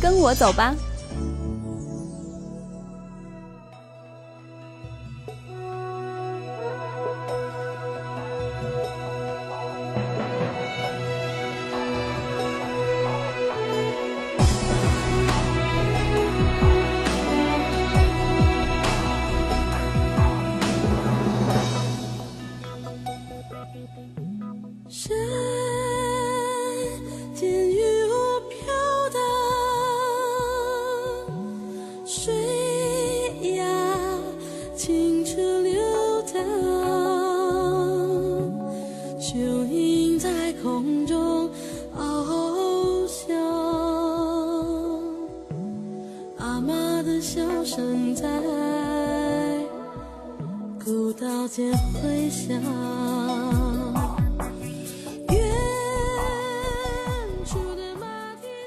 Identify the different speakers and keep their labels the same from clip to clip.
Speaker 1: 跟我走吧。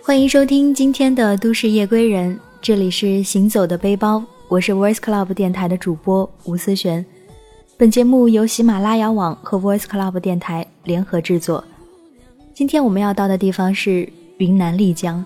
Speaker 1: 欢迎收听今天的《都市夜归人》，这里是行走的背包，我是 Voice Club 电台的主播吴思璇。本节目由喜马拉雅网和 Voice Club 电台联合制作。今天我们要到的地方是云南丽江。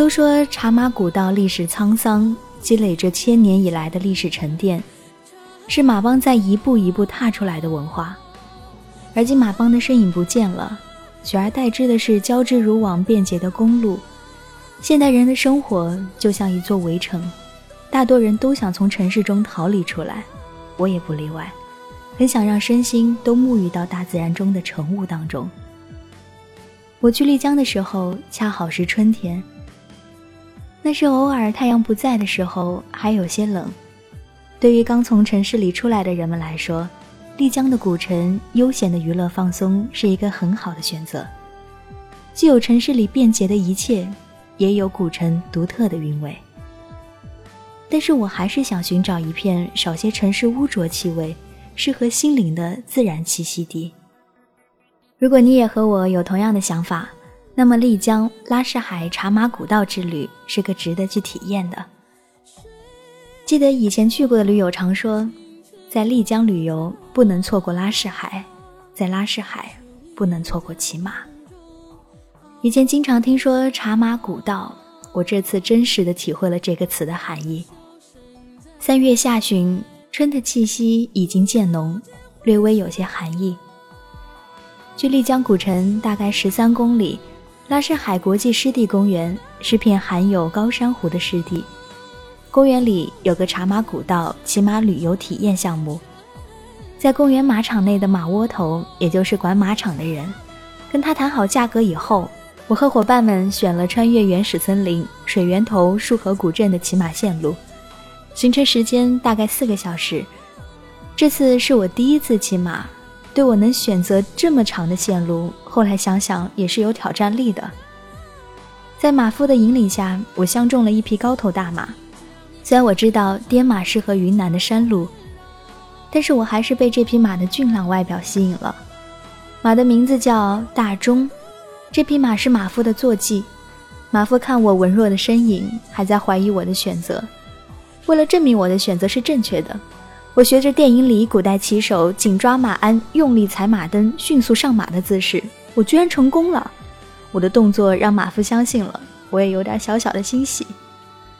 Speaker 1: 都说茶马古道历史沧桑，积累着千年以来的历史沉淀，是马帮在一步一步踏出来的文化。而今马帮的身影不见了，取而代之的是交织如网、便捷的公路。现代人的生活就像一座围城，大多人都想从城市中逃离出来，我也不例外，很想让身心都沐浴到大自然中的晨雾当中。我去丽江的时候，恰好是春天。那是偶尔太阳不在的时候，还有些冷。对于刚从城市里出来的人们来说，丽江的古城悠闲的娱乐放松是一个很好的选择。既有城市里便捷的一切，也有古城独特的韵味。但是我还是想寻找一片少些城市污浊气味、适合心灵的自然栖息地。如果你也和我有同样的想法，那么，丽江拉市海茶马古道之旅是个值得去体验的。记得以前去过的驴友常说，在丽江旅游不能错过拉市海，在拉市海不能错过骑马。以前经常听说茶马古道，我这次真实的体会了这个词的含义。三月下旬，春的气息已经渐浓，略微有些寒意。距丽江古城大概十三公里。拉市海国际湿地公园是片含有高山湖的湿地，公园里有个茶马古道骑马旅游体验项目。在公园马场内的马窝头，也就是管马场的人，跟他谈好价格以后，我和伙伴们选了穿越原始森林、水源头、束河古镇的骑马线路，行程时间大概四个小时。这次是我第一次骑马。对我能选择这么长的线路，后来想想也是有挑战力的。在马夫的引领下，我相中了一匹高头大马。虽然我知道滇马适合云南的山路，但是我还是被这匹马的俊朗外表吸引了。马的名字叫大钟，这匹马是马夫的坐骑。马夫看我文弱的身影，还在怀疑我的选择。为了证明我的选择是正确的。我学着电影里古代骑手紧抓马鞍、用力踩马蹬、迅速上马的姿势，我居然成功了！我的动作让马夫相信了，我也有点小小的欣喜。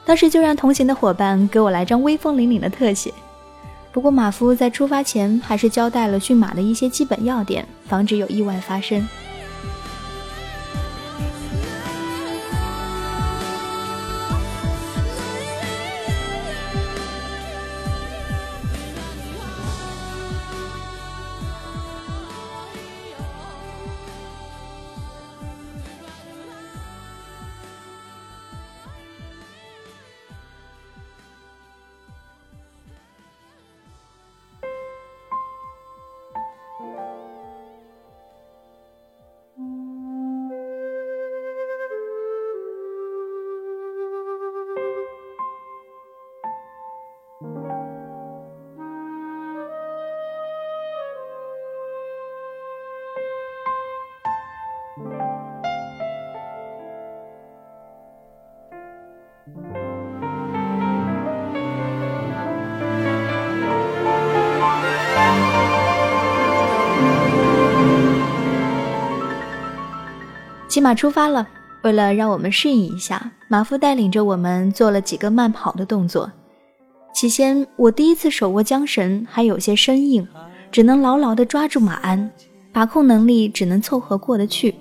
Speaker 1: 当时就让同行的伙伴给我来张威风凛凛的特写。不过马夫在出发前还是交代了驯马的一些基本要点，防止有意外发生。马出发了。为了让我们适应一下，马夫带领着我们做了几个慢跑的动作。起先，我第一次手握缰绳，还有些生硬，只能牢牢地抓住马鞍，把控能力只能凑合过得去。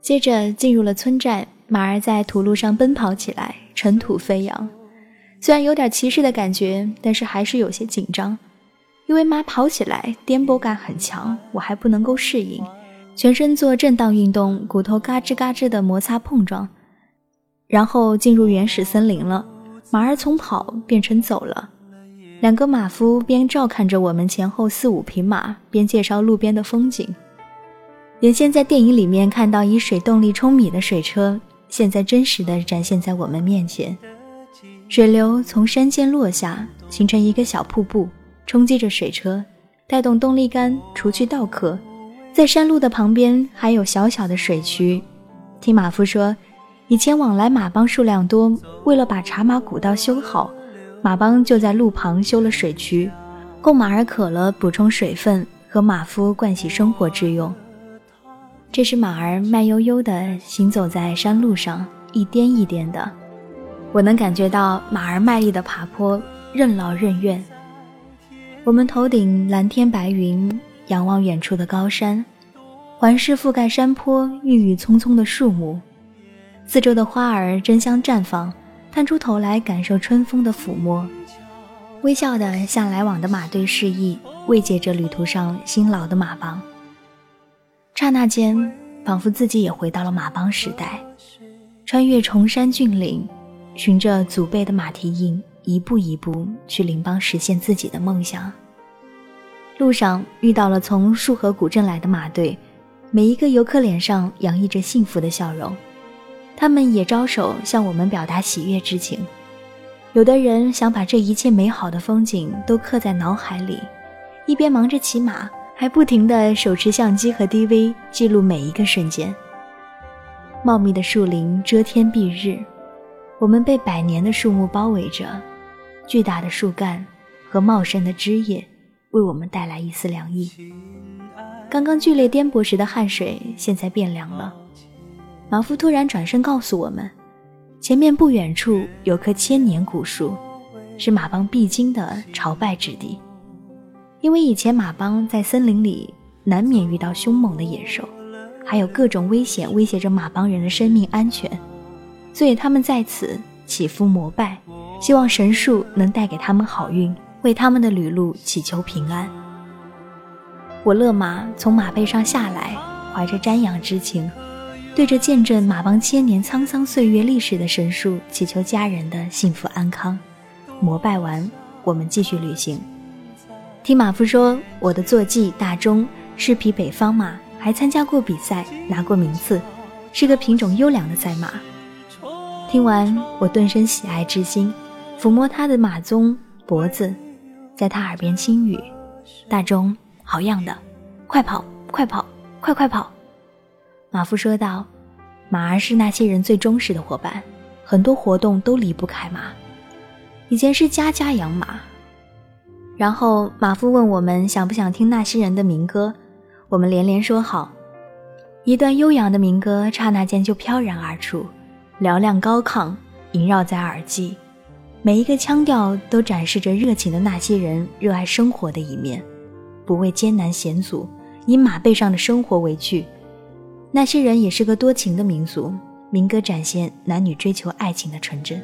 Speaker 1: 接着进入了村寨，马儿在土路上奔跑起来，尘土飞扬。虽然有点骑士的感觉，但是还是有些紧张，因为马跑起来颠簸感很强，我还不能够适应。全身做震荡运动，骨头嘎吱嘎吱的摩擦碰撞，然后进入原始森林了。马儿从跑变成走了，两个马夫边照看着我们前后四五匹马，边介绍路边的风景。原先在电影里面看到以水动力冲米的水车，现在真实的展现在我们面前。水流从山间落下，形成一个小瀑布，冲击着水车，带动动力杆，除去稻壳。在山路的旁边还有小小的水渠，听马夫说，以前往来马帮数量多，为了把茶马古道修好，马帮就在路旁修了水渠，供马儿渴了补充水分和马夫盥洗生活之用。这时马儿慢悠悠地行走在山路上，一颠一颠的，我能感觉到马儿卖力的爬坡，任劳任怨。我们头顶蓝天白云。仰望远处的高山，环视覆盖山坡郁郁葱葱的树木，四周的花儿争相绽放，探出头来感受春风的抚摸，微笑地向来往的马队示意，慰藉着旅途上辛劳的马帮。刹那间，仿佛自己也回到了马帮时代，穿越崇山峻岭，循着祖辈的马蹄印，一步一步去邻邦实现自己的梦想。路上遇到了从束河古镇来的马队，每一个游客脸上洋溢着幸福的笑容，他们也招手向我们表达喜悦之情。有的人想把这一切美好的风景都刻在脑海里，一边忙着骑马，还不停地手持相机和 DV 记录每一个瞬间。茂密的树林遮天蔽日，我们被百年的树木包围着，巨大的树干和茂盛的枝叶。为我们带来一丝凉意。刚刚剧烈颠簸时的汗水，现在变凉了。马夫突然转身告诉我们，前面不远处有棵千年古树，是马帮必经的朝拜之地。因为以前马帮在森林里难免遇到凶猛的野兽，还有各种危险威胁着马帮人的生命安全，所以他们在此祈福膜拜，希望神树能带给他们好运。为他们的旅路祈求平安。我勒马从马背上下来，怀着瞻仰之情，对着见证马帮千年沧桑岁月历史的神树祈求家人的幸福安康。膜拜完，我们继续旅行。听马夫说，我的坐骑大钟是匹北方马，还参加过比赛，拿过名次，是个品种优良的赛马。听完，我顿生喜爱之心，抚摸他的马鬃、脖子。在他耳边轻语：“大钟，好样的，快跑，快跑，快快跑！”马夫说道：“马儿是那些人最忠实的伙伴，很多活动都离不开马。以前是家家养马。”然后马夫问我们想不想听那些人的民歌，我们连连说好。一段悠扬的民歌刹那间就飘然而出，嘹亮高亢，萦绕在耳际。每一个腔调都展示着热情的那些人热爱生活的一面，不畏艰难险阻，以马背上的生活为趣。那些人也是个多情的民族，民歌展现男女追求爱情的纯真。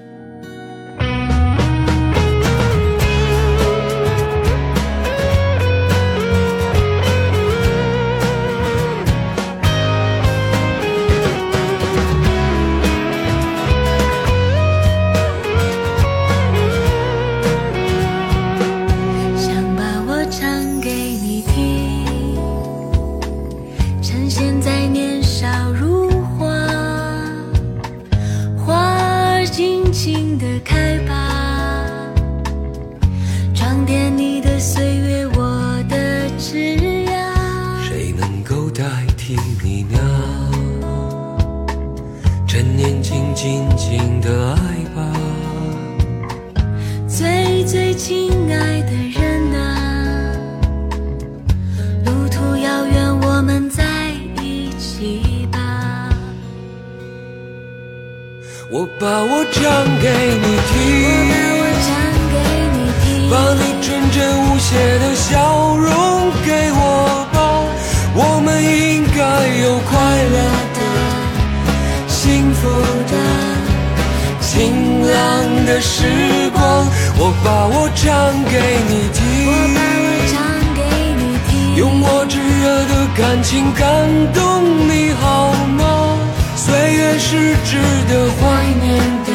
Speaker 2: 我把我唱给你听，把你纯真无邪的笑容给我吧，我们应该有快乐的、幸福的、晴朗的时光。我把我唱给你听，感情感动你好吗？岁月是值得怀念的、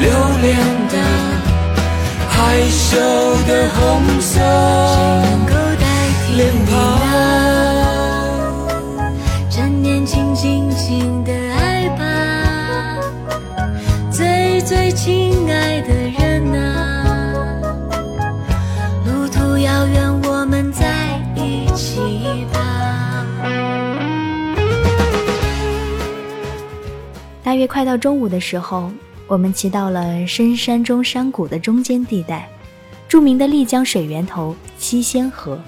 Speaker 2: 留恋的、害羞的红色
Speaker 1: 约快到中午的时候，我们骑到了深山中山谷的中间地带，著名的丽江水源头七仙河。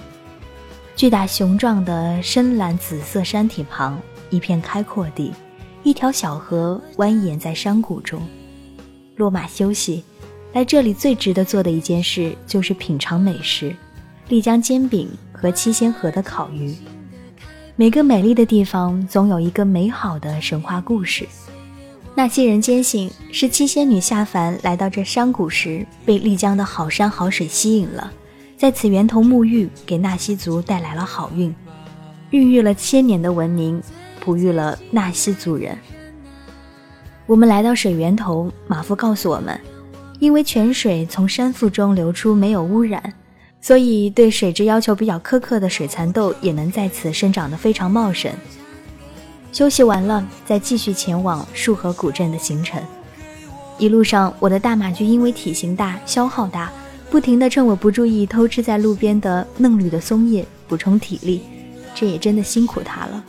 Speaker 1: 巨大雄壮的深蓝紫色山体旁，一片开阔地，一条小河蜿蜒在山谷中。落马休息，来这里最值得做的一件事就是品尝美食：丽江煎饼和七仙河的烤鱼。每个美丽的地方，总有一个美好的神话故事。那些人坚信是七仙女下凡来到这山谷时，被丽江的好山好水吸引了，在此源头沐浴，给纳西族带来了好运，孕育了千年的文明，哺育了纳西族人。我们来到水源头，马夫告诉我们，因为泉水从山腹中流出，没有污染，所以对水质要求比较苛刻的水蚕豆也能在此生长得非常茂盛。休息完了，再继续前往束河古镇的行程。一路上，我的大马驹因为体型大、消耗大，不停地趁我不注意偷吃在路边的嫩绿的松叶，补充体力。这也真的辛苦它了。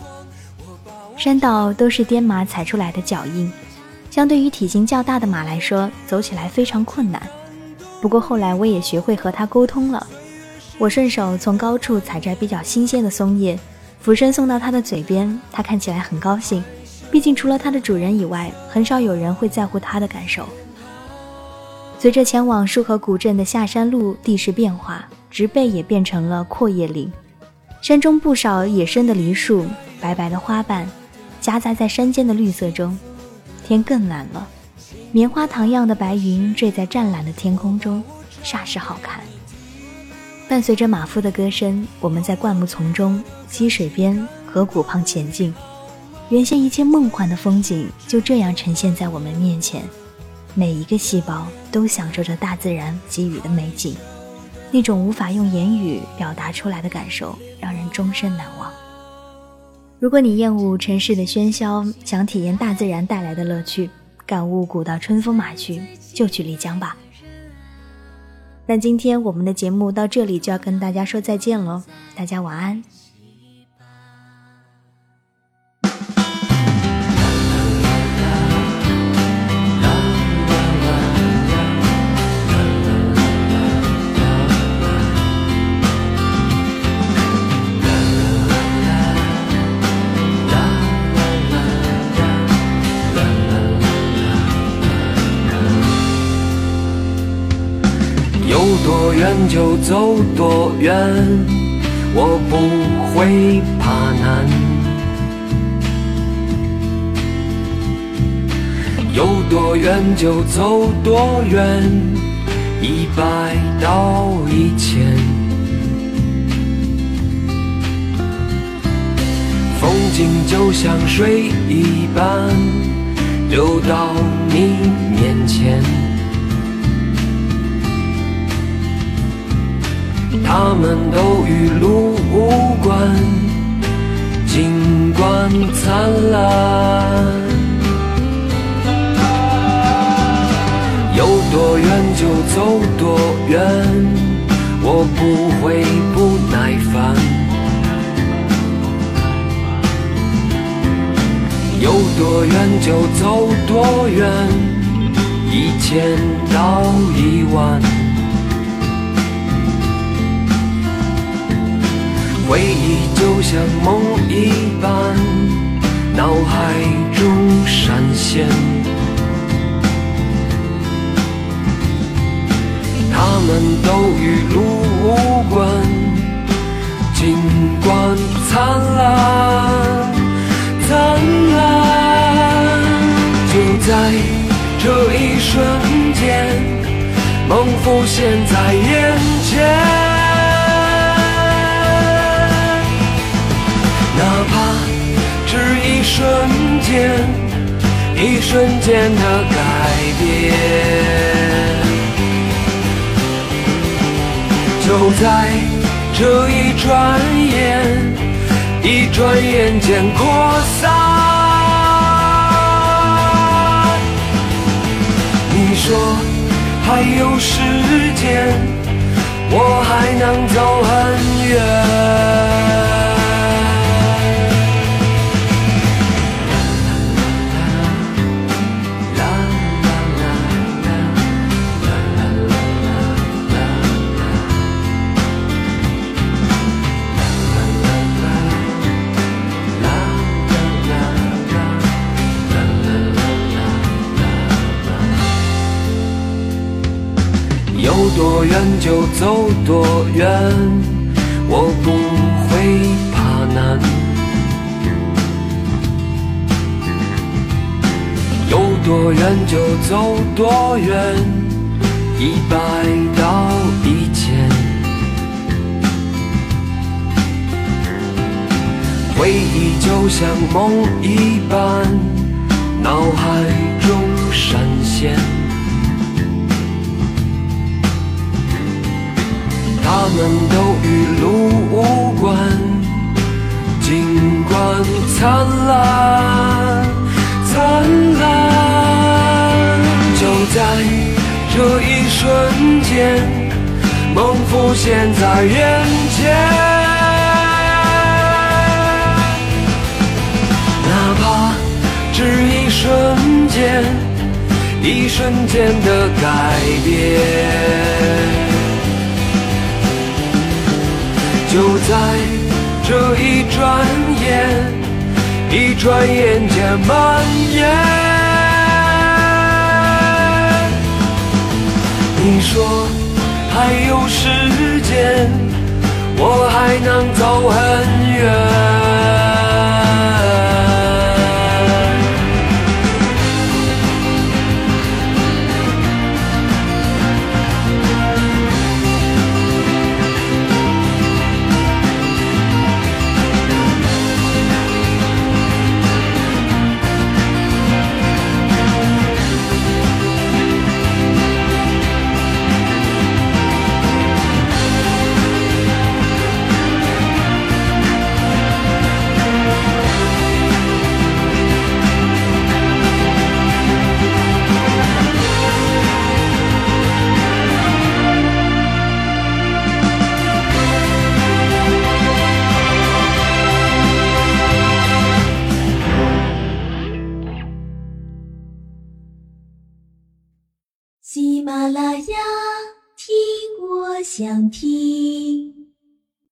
Speaker 1: 山道都是颠马踩出来的脚印，相对于体型较大的马来说，走起来非常困难。不过后来我也学会和它沟通了，我顺手从高处采摘比较新鲜的松叶。俯身送到他的嘴边，他看起来很高兴。毕竟除了他的主人以外，很少有人会在乎他的感受。随着前往束河古镇的下山路地势变化，植被也变成了阔叶林。山中不少野生的梨树，白白的花瓣夹杂在山间的绿色中。天更蓝了，棉花糖样的白云坠在湛蓝的天空中，煞是好看。伴随着马夫的歌声，我们在灌木丛中、溪水边、河谷旁前进。原先一切梦幻的风景就这样呈现在我们面前，每一个细胞都享受着大自然给予的美景，那种无法用言语表达出来的感受，让人终身难忘。如果你厌恶城市的喧嚣，想体验大自然带来的乐趣，感悟古道春风马去，就去丽江吧。那今天我们的节目到这里就要跟大家说再见了，大家晚安。
Speaker 2: 就走多远，我不会怕难。有多远就走多远，一百到一千。风景就像水一般，流到你面前。他们都与路无关，尽管灿烂。有多远就走多远，我不会不耐烦。有多远就走多远，一千到一万。回忆就像梦一般，脑海中闪现。他们都与路无关，尽管灿烂，灿烂。就在这一瞬间，梦浮现在眼前。瞬间，一瞬间的改变。就在这一转眼，一转眼间扩散。你说还有时间，我还能走很远。就走多远，我不会怕难。有多远就走多远，一百到一千。回忆就像梦一般，脑海中闪现。现在眼前。哪怕只一瞬间，一瞬间的改变。就在这一转眼，一转眼间蔓延。你说还有时间，我还能走很远。